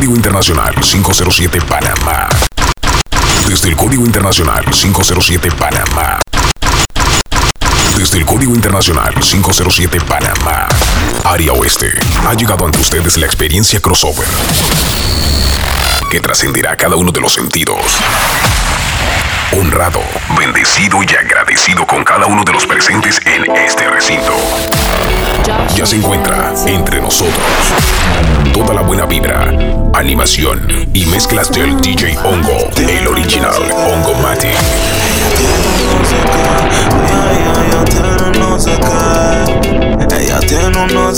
Código Internacional 507 Panamá. Desde el Código Internacional 507 Panamá. Desde el Código Internacional 507 Panamá. Área Oeste. Ha llegado ante ustedes la experiencia crossover. Que trascenderá cada uno de los sentidos. Honrado, bendecido y agradecido con cada uno de los presentes en este recinto. Ya se encuentra entre nosotros toda la buena vibra, animación y mezclas del DJ Hongo, el original Hongo Mati. Ella tiene un no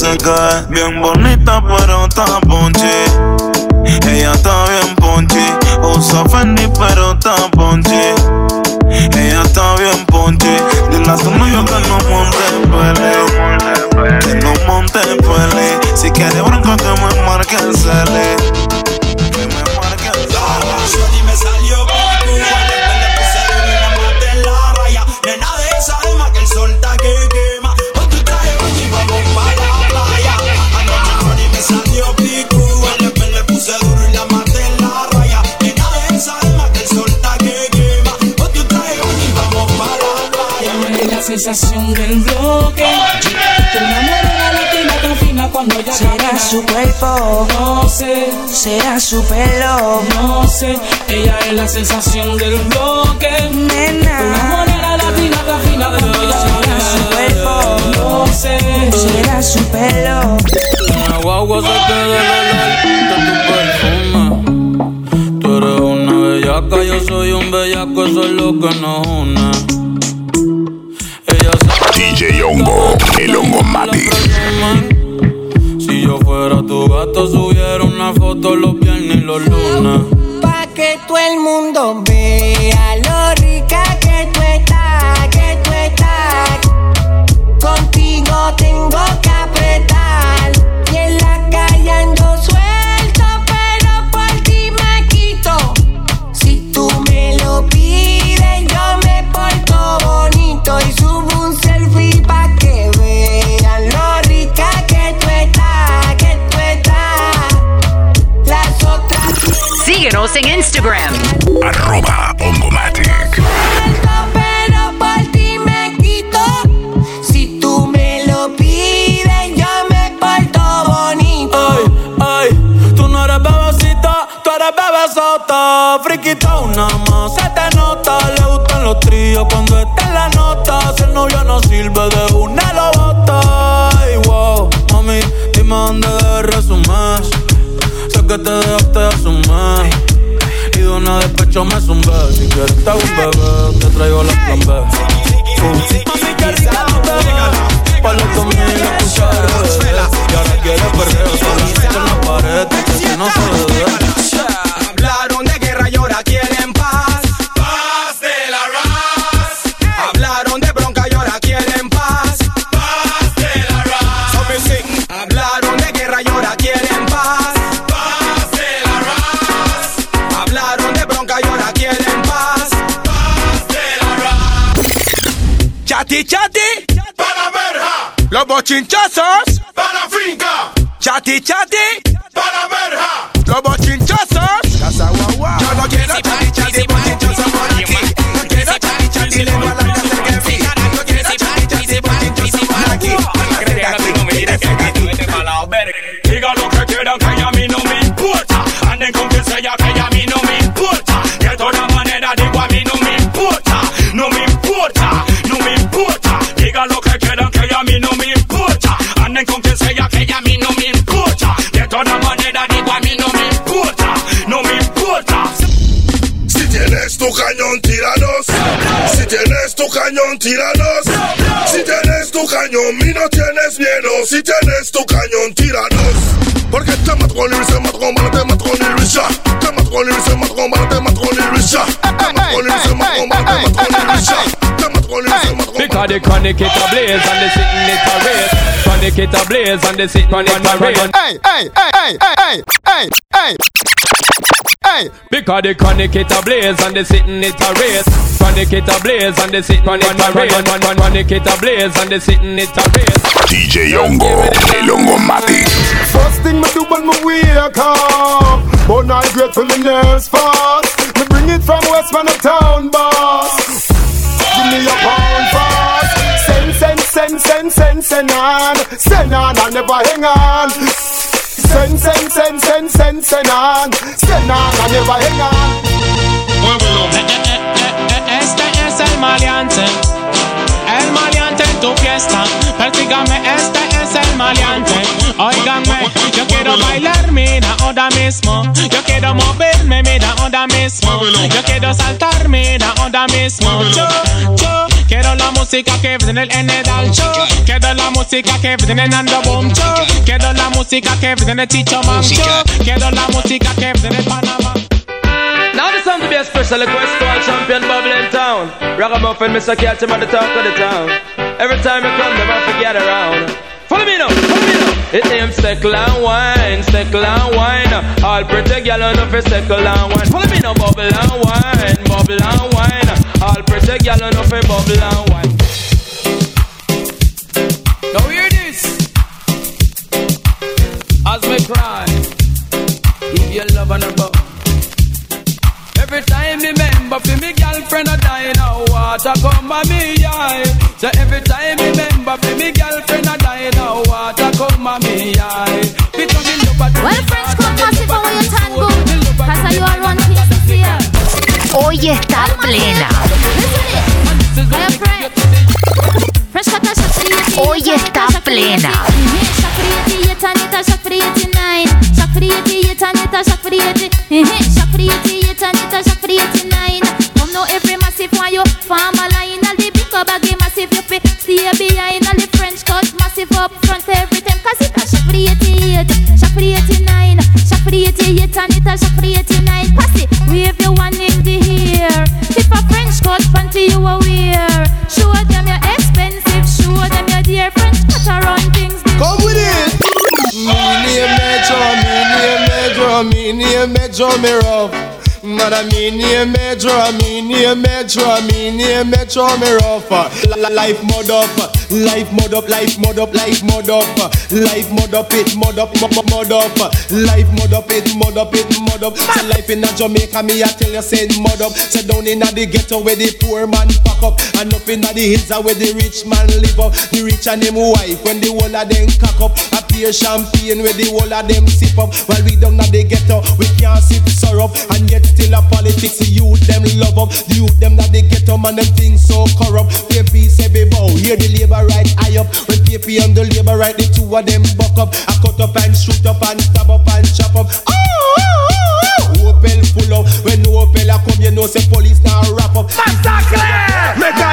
bien bonita pero ponche. Ella está usa Fendi pero está ponche. Ella está bien ponche, dile a tu novio que no monte pele, que no monte pele. Si quiere bronca que me marque el cele, sensación del bloque. Te enamora la latina tan fina cuando ella Será camina. su cuerpo, No sé, será su pelo, no sé. Ella es la sensación del bloque. Te nena. enamora la latina tan fina cuando ella Será su cuerpo, No sé. será su pelo. Una guagua se te debe el olor de tu perfume. Tú eres una bellaca, yo soy un bellaco, eso es lo que nos une. DJ Hongo, el Hongo Mati. Si yo fuera tu gato, subiera una foto los viernes y los lunes. Pa' que todo el mundo vea lo no eres bebecita, tú eres bebesota. Friquita una más, se te nota. Le gustan los tríos cuando está en la nota. Si el novio no sirve de una lo bota. Ay, wow, mami, dime dónde debe resumir. Sé que te dejaste de asumir. Y de una despecho me zumbé. Si quieres te un bebé, te traigo la plan B. Mami, qué rica tu bebé. Palo conmigo y la cuchara. Y ahora quieres perreo, solamente en la pared. Que no se debe. Hablaron de guerra y ahora quieren Chati chati. Para verja. Los bochinchosos. Para finca. Chati chati. Para verja. Los bochinchosos. Casa guagua. Yo no quiero chati chati bochinchoso por aquí. No quiero chati chati lengua cerca de mí. No quiero chati chati bochinchoso por aquí. Diga lo que quieran que a mí no me Diga lo que quieran que a mí no me importa Anden con quien sea que a mí no me importa De todas maneras digo a mí no me importa No me importa Si tienes tu cañón, tíranos. Si tienes tu cañón, tíranos. Si tienes tu cañón, y no tienes miedo. Si tienes tu cañón, tíranos. Porque te mato con el se mato con bala, te mato con el risha. Te mato con el se mato con bala, te mato con el risha. Te mato con el se mato con bala, te mato con el. Se Because the chronic it a blaze and the sitting it a race. Chronic it a blaze and the sitting it a race. Hey, hey, hey, hey, hey, hey, hey, hey. Hey! Because the chronic it a blaze and the sitting it a race. Chronic it a blaze and the sitting it a race. Chronic it a blaze and the sitting it a race. DJ Hongo, el Hongomatic. First thing me do when me wake up But I great for the nerves fast Me bring it from West man town boss Give me a pound fast. Send, send, send, send, send, send on. Send on and never hang on. Send, send, send, send, send, send on. Send on and never hang on. Este es el maleante, el maleante en tu fiesta. Persígame, este es el maleante. Óigame, yo quiero bailar, mira, ahora mismo. Yo quiero moverme, mira, ahora mismo. Yo quiero saltar, mira, ahora mismo. Yo, yo quiero la música que viene en el Show. Quiero la música que viene en Ando Boom Show. Quiero la música que viene en Chicho Man Show. Quiero la música que viene en Panamá. Now this time to be a special request to all champion bubble in town. Ragamuffin, Mr. Catch him at the top of the town. Every time you come, them have to get around. Follow me now, follow me now. It aims steckle and wine, steckle and wine. All pretty gal on for steckle and wine. Follow me now, bubble and wine, bubble and wine. All pretty gal on for bubble and wine. Now hear this. As me cry, give your love and a. Every time me remember fi me girlfriend a die now water come by me eye. So every time me remember fi me girlfriend a die now water come by me eye. Because me love a Well, friends, come massive for your time, boom. Cause you are one piece this year. Hoy está plena. Listen it. Hey, friend. Fresh cut a shot for the 80, Hoy está for the 80, plena. their things. Come with it. Me name me me name me me name me me rough. Man, mean name Metro, me name Metro, me name Metro, me rough. Li- li- Life mod up, life mod up, life mod up, life mod up, life mod up, it mod up, mod up, life mod up, it mod up, it mod up. So life in a Jamaica, me I tell you, say mod up. So down in the ghetto where the poor man pack up, and up in the hills uh, where the rich man live up. The rich and him wife when the whole of them cock up. A pure champagne where the whole of them sip up. While we down at the ghetto, we can't sip syrup, and yet still a politics. The youth them love up, the youth them that the ghetto man them things so corrupt. PP say be bow, oh, hear the labor right high up. When PP and the labor right, the two of them buck up. I cut up and shoot up and stab up and chop up. Oh, oh, oh, oh. Opel full up. When Opel a come, you know say police now wrap up. Massacre!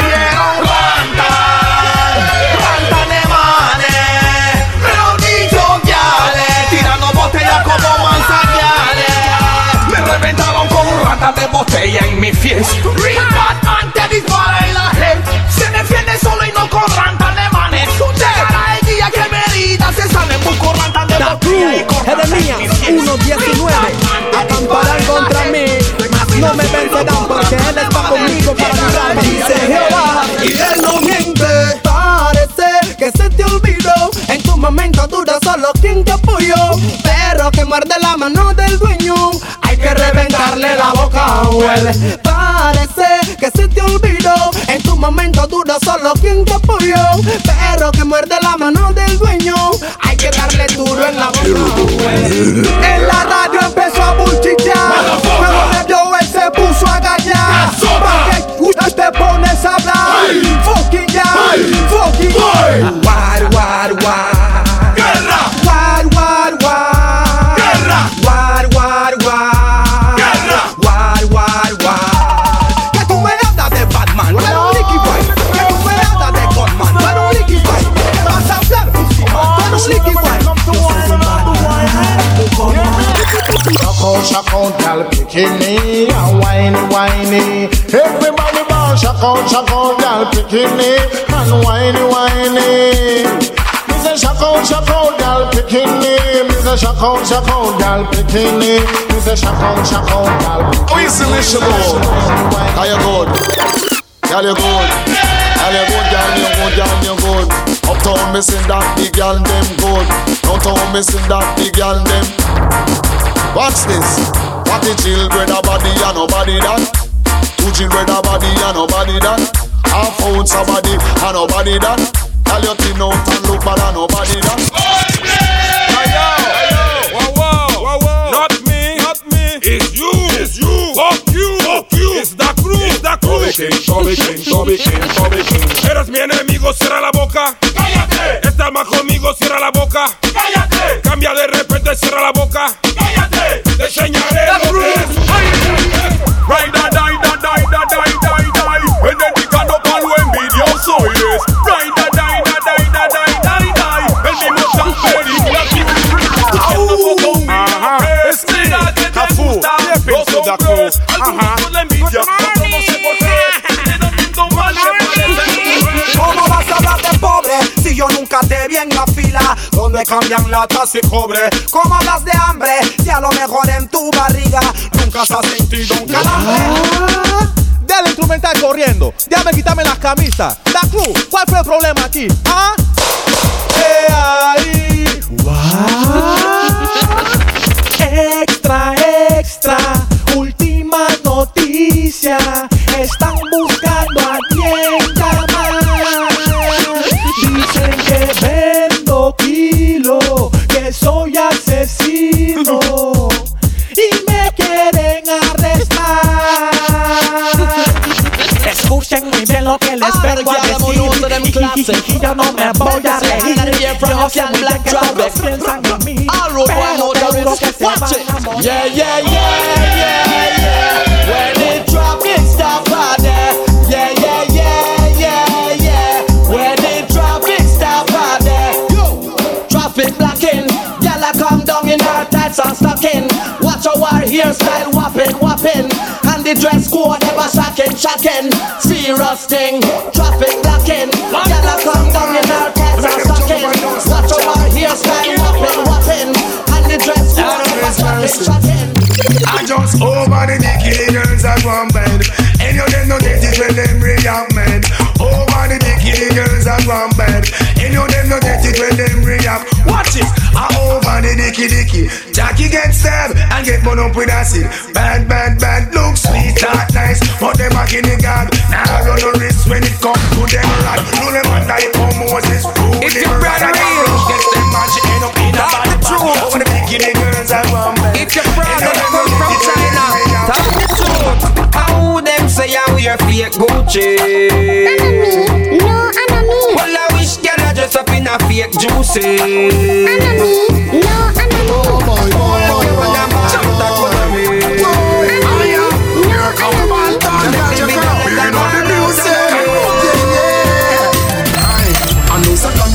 De botella en mi fiesta. Ripat antes dispara y la gente se defiende solo y no con rantas de manes. Llegará el día que me herida se salen busco rantas de botella y en mi fiesta. 1.19 acamparán contra mí. No me vencerán porque él está conmigo para dice Jehová. Y él no miente parece que se te olvidó. En tu momento duro solo quien te apoyó. Perro que muerde la mano parece que se te olvidó. En tu momento duro solo quien te apoyó. Perro que muerde la mano del dueño. Hay que darle duro en la boca. En la radio empezó a buchichear Cuando me vio él se puso a gallar Porque usted te pones a hablar. Fucking ya, fucking War, war, war Out, shock out, gal bikini and whiny, whiny. Everybody ball, shock out, shock out, gal bikini and whiny, whiny. Me say shock out, gal bikini. Me say shock out, gal bikini. Me say shock out, gal bikini. See me, Shabo? How you good? Girl, you good. Girl, you good, girl, you good, girl, you good. Uptown, me sing that big girl, them good. Downtown, me sing that big girl, them. Watch this. What the children a body and nobody that. Two children a body and nobody that. Half ounce a body and nobody that. Tell your thin out and look bad and nobody that. Not me, not me. It's you, it's you. Fuck you, fuck you. It's the crew, it's the crew. Eres mi enemigo, cierra la boca. Cállate. Estás más conmigo, cierra la boca. Cállate. Cambia de repente, cierra la boca. Cállate. Te gusta. Los hombres, algunos con la envidia. No sé por qué. Lindo mal. ¿Cómo vas a hablar de pobre si yo nunca te vi en la fila donde cambian latas y cobre? ¿Cómo hablas de hambre si a lo mejor en tu barriga nunca has sentido un calambre? Dale instrumental corriendo. Déjame quitarme las camisas. Da Cruz, ¿cuál fue el problema aquí? ¿Ah? Eh, ahí. Extra, extra, 사 down in her tights and stocking. Watch our hairstyle whopping, whopping. And the dress code ever shocking, shocking. Serious thing. Traffic blocking. Gyal come down in her tights and stocking. Watch our hairstyle whopping, whopping. And the dress code ever shocking, shocking. I just over the dicky girls at one bed. And you them no get it when them react mad. Over the dicky girls at one bed. You them no get it when them react. Watch it. I over the dicky dicky. Jackie get stabbed and get burned up with acid. Bad, bad, bad. Look sweet, that nice. But them in the gag. Now run no risk when it come to them rat. No them man die for Moses. It's your brother Get them match end up in a bad bag. Over the bikini girls one bed. It's your brother come from China. Tell the truth. How them say I wear fake Gucci? Fake juicy.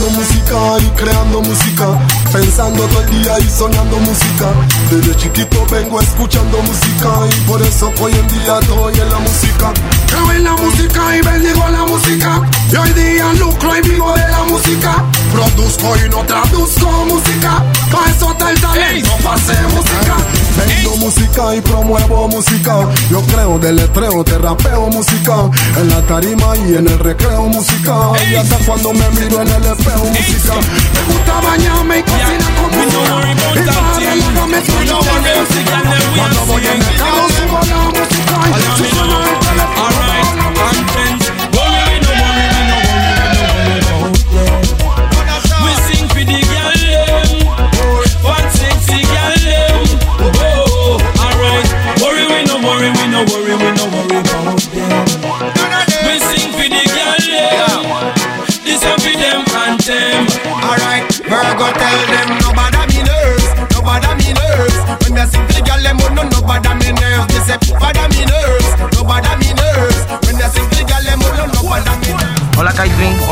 Música y creando música Pensando todo el día y soñando música Desde chiquito vengo escuchando música Y por eso hoy en día estoy en la música. Creo en la música y bendigo la música. Y hoy día lucro y vivo de la música. Produzco y no traduzco música. Pa' eso está el talento, pa' hacer música. Vendo música y promuevo música. Yo creo del letreo, te rapeo música. En la tarima y en el recreo música. Y hasta cuando me miro en el espejo música. Me gusta bañarme y cocinar con música. Y para el lado me escucho música Cuando voy en el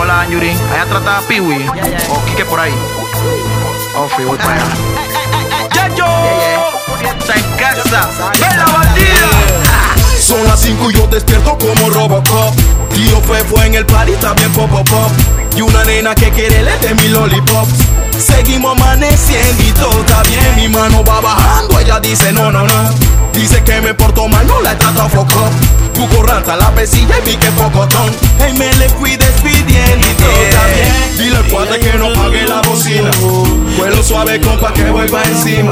hola Yuri. Allá trata a Piwi o Kike por ahí. Oh, fui, voy para allá. ¡Yayo! Está en casa. ¡Ven la bandida! Son las 5 y yo despierto como Robocop Tío fue fue en el party también pop pop pop Y una nena que quiere le de mi lollipop Seguimos amaneciendo y todo está bien. Mi mano va bajando, ella dice no, no, no. Dice que me porto mal, no la he tratado foco. Cuco rata, la pesilla y vi que pocotón. Hey, me le fui despidiendo bien. Dile al cuate que no pague la bocina. Vuelo suave, compa, que vuelva encima.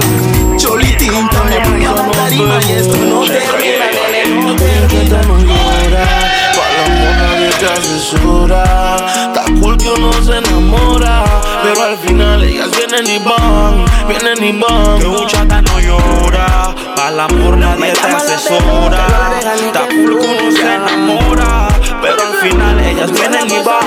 Cholitín también voy a la tarima y esto no termina, nene, no Para el amor nadie te asesora. Está cool que uno se enamora. Pero al final ellas vienen y van, vienen y van. Que muchacha no llora. Para el amor nadie te asesora. Está cool que uno se enamora. Pero al final ellas vienen y van.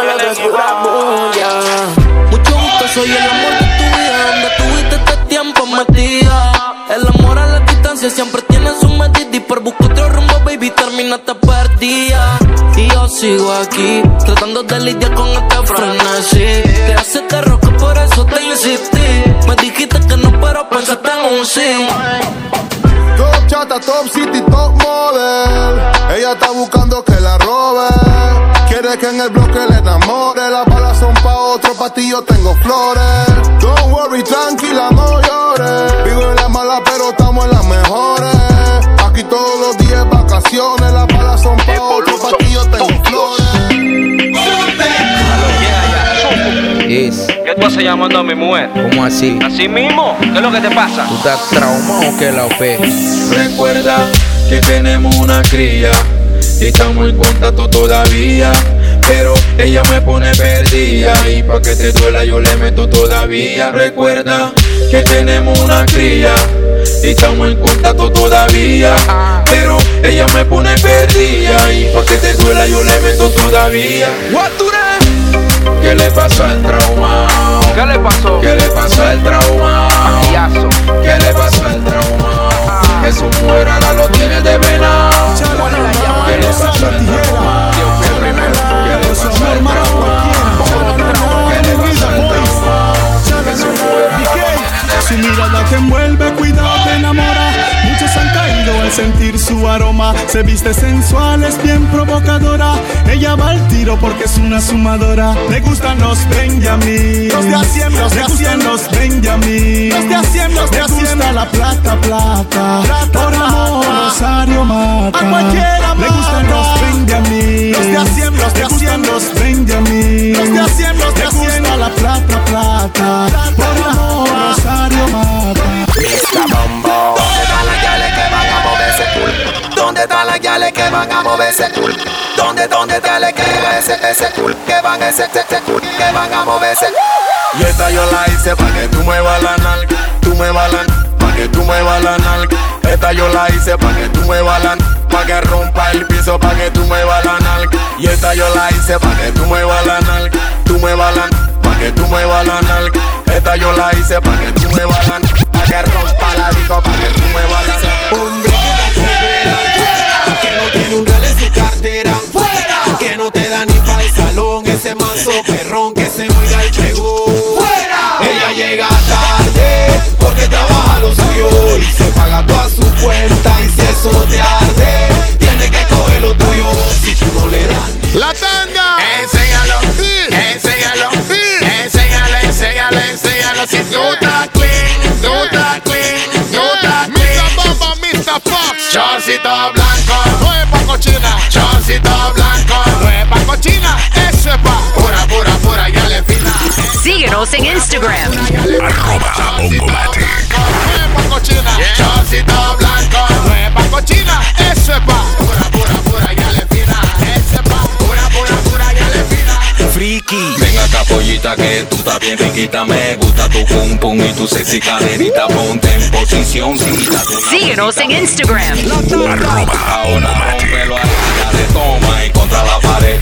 Vienen y van. Mucho gusto, soy el amor de tu vida, donde tuviste este tiempo metida. El amor a la distancia siempre tiene su medida y por buscar otro rumbo, baby, terminaste perdida. Sigo aquí, tratando de lidiar con este frenesí. Te hace te roca, por eso te insistí. Me dijiste que no, pero pensaste en un sí. Top chata, top city, top model. Ella está buscando que la robe. Quiere que en el bloque le enamore. Las balas son pa' otro, pa' yo tengo flores. Don't worry, tranquila, ¿Qué tú haces llamando a mi mujer? ¿Cómo así? ¿Así mismo? ¿Qué es lo que te pasa? ¿Tú estás traumado que la fe? Recuerda que tenemos una cría y estamos en contacto todavía. Pero ella me pone perdida y pa' que te duela yo le meto todavía. Recuerda que tenemos una cría y estamos en contacto todavía. Pero ella me pone perdida y pa' que te duela yo le meto todavía. ¿Qué le pasó al trauma? ¿Qué le pasó? ¿Qué le pasó al trauma? ¿Qué le pasó al trauma? Que su mujer ahora lo tiene de venado. ¿Qué le pasó al trauma? ¿Qué le pasó al trauma? ¿Qué le pasó al trauma? Que su mujer ahora lo tiene de Su mirada te envuelve, cuidado, te enamora. Muchos han caído al sentir su aroma. Se viste sensual, es bien provocadora. Porque es una sumadora. Le gustan los Benjamin. Los de a cien, los de Le a gustan cien. los Benjamin. Los de a cien, los de la plata, plata. Por amor, plata. Rosario mata. A cualquiera Le gustan los Benjamin. Los de a cien, los de Le a gustan cien. los Benjamin. Los de que van a mover ese dónde están las que van ese, ese culo? Que van ese, ese culo? Que van a mover ese Y esta yo la hice pa' que tú muevas la nalga, tú muevas la pa' que tú muevas la nalga. Esta yo la hice pa' que tú muevas la pa' que rompa el piso, pa' que tú muevas la nalga. Y esta yo la hice pa' que tú muevas la nalga, tú muevas la pa' que tú muevas la nalga. Esta yo la hice pa' que tú muevas la pa' que rompa la disco, No es pa' cochina. No es pa' cochina. Eso es pa' Pura, pura, pura, ya le fina. Síguenos en Instagram. que tú estás bien riquita, me gusta tu pum y tu sexy ponte en posición Síguenos en Instagram. Arroba, toma y contra la pared,